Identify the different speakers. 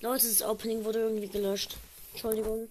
Speaker 1: Leute, das Opening wurde irgendwie gelöscht. Entschuldigung.